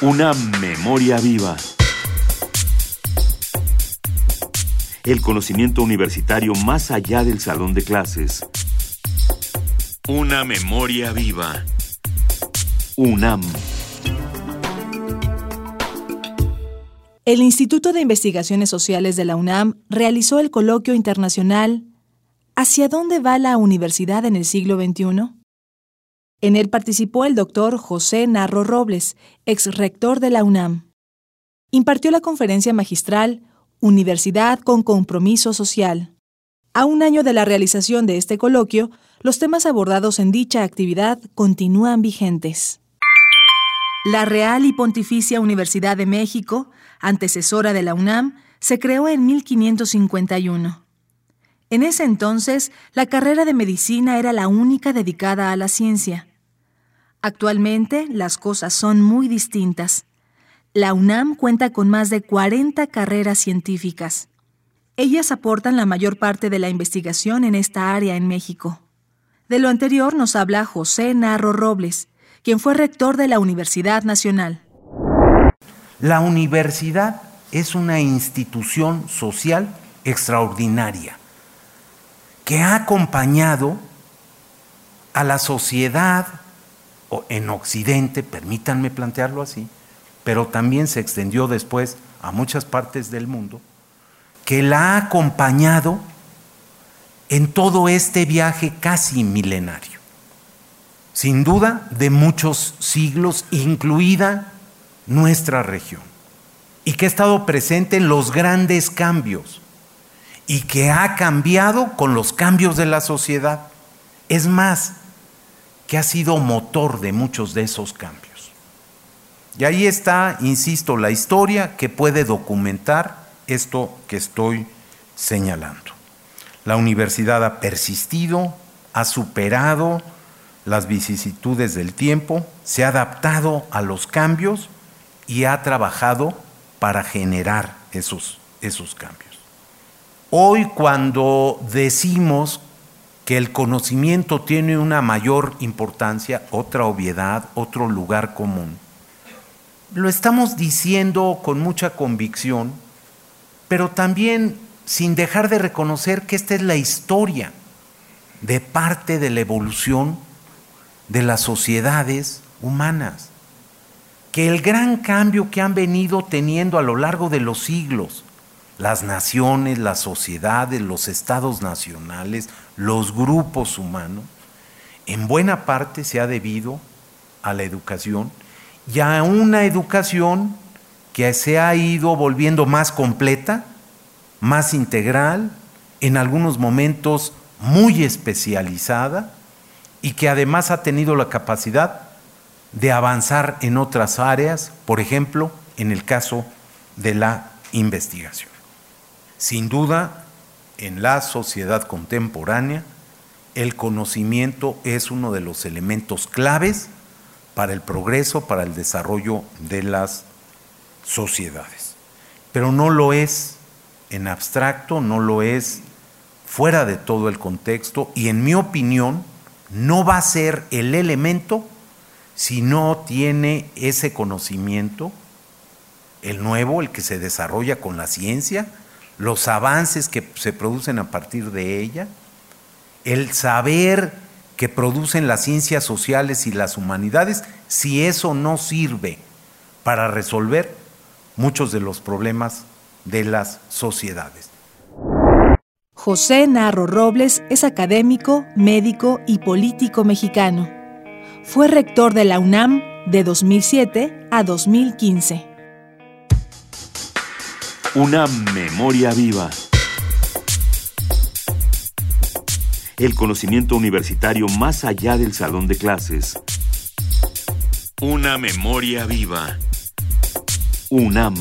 Una memoria viva. El conocimiento universitario más allá del salón de clases. Una memoria viva. UNAM. El Instituto de Investigaciones Sociales de la UNAM realizó el coloquio internacional ¿Hacia dónde va la universidad en el siglo XXI? En él participó el doctor José Narro Robles, ex rector de la UNAM. Impartió la conferencia magistral Universidad con Compromiso Social. A un año de la realización de este coloquio, los temas abordados en dicha actividad continúan vigentes. La Real y Pontificia Universidad de México, antecesora de la UNAM, se creó en 1551. En ese entonces, la carrera de medicina era la única dedicada a la ciencia. Actualmente, las cosas son muy distintas. La UNAM cuenta con más de 40 carreras científicas. Ellas aportan la mayor parte de la investigación en esta área en México. De lo anterior nos habla José Narro Robles, quien fue rector de la Universidad Nacional. La universidad es una institución social extraordinaria que ha acompañado a la sociedad en Occidente, permítanme plantearlo así, pero también se extendió después a muchas partes del mundo, que la ha acompañado en todo este viaje casi milenario. Sin duda, de muchos siglos, incluida nuestra región, y que ha estado presente en los grandes cambios y que ha cambiado con los cambios de la sociedad. Es más, que ha sido motor de muchos de esos cambios. Y ahí está, insisto, la historia que puede documentar esto que estoy señalando. La universidad ha persistido, ha superado las vicisitudes del tiempo, se ha adaptado a los cambios y ha trabajado para generar esos, esos cambios. Hoy cuando decimos que el conocimiento tiene una mayor importancia, otra obviedad, otro lugar común, lo estamos diciendo con mucha convicción, pero también sin dejar de reconocer que esta es la historia de parte de la evolución de las sociedades humanas, que el gran cambio que han venido teniendo a lo largo de los siglos, las naciones, las sociedades, los estados nacionales, los grupos humanos, en buena parte se ha debido a la educación y a una educación que se ha ido volviendo más completa, más integral, en algunos momentos muy especializada y que además ha tenido la capacidad de avanzar en otras áreas, por ejemplo, en el caso de la investigación. Sin duda, en la sociedad contemporánea, el conocimiento es uno de los elementos claves para el progreso, para el desarrollo de las sociedades. Pero no lo es en abstracto, no lo es fuera de todo el contexto y en mi opinión no va a ser el elemento si no tiene ese conocimiento, el nuevo, el que se desarrolla con la ciencia, los avances que se producen a partir de ella, el saber que producen las ciencias sociales y las humanidades, si eso no sirve para resolver muchos de los problemas de las sociedades. José Narro Robles es académico, médico y político mexicano. Fue rector de la UNAM de 2007 a 2015. Una memoria viva. El conocimiento universitario más allá del salón de clases. Una memoria viva. UNAM.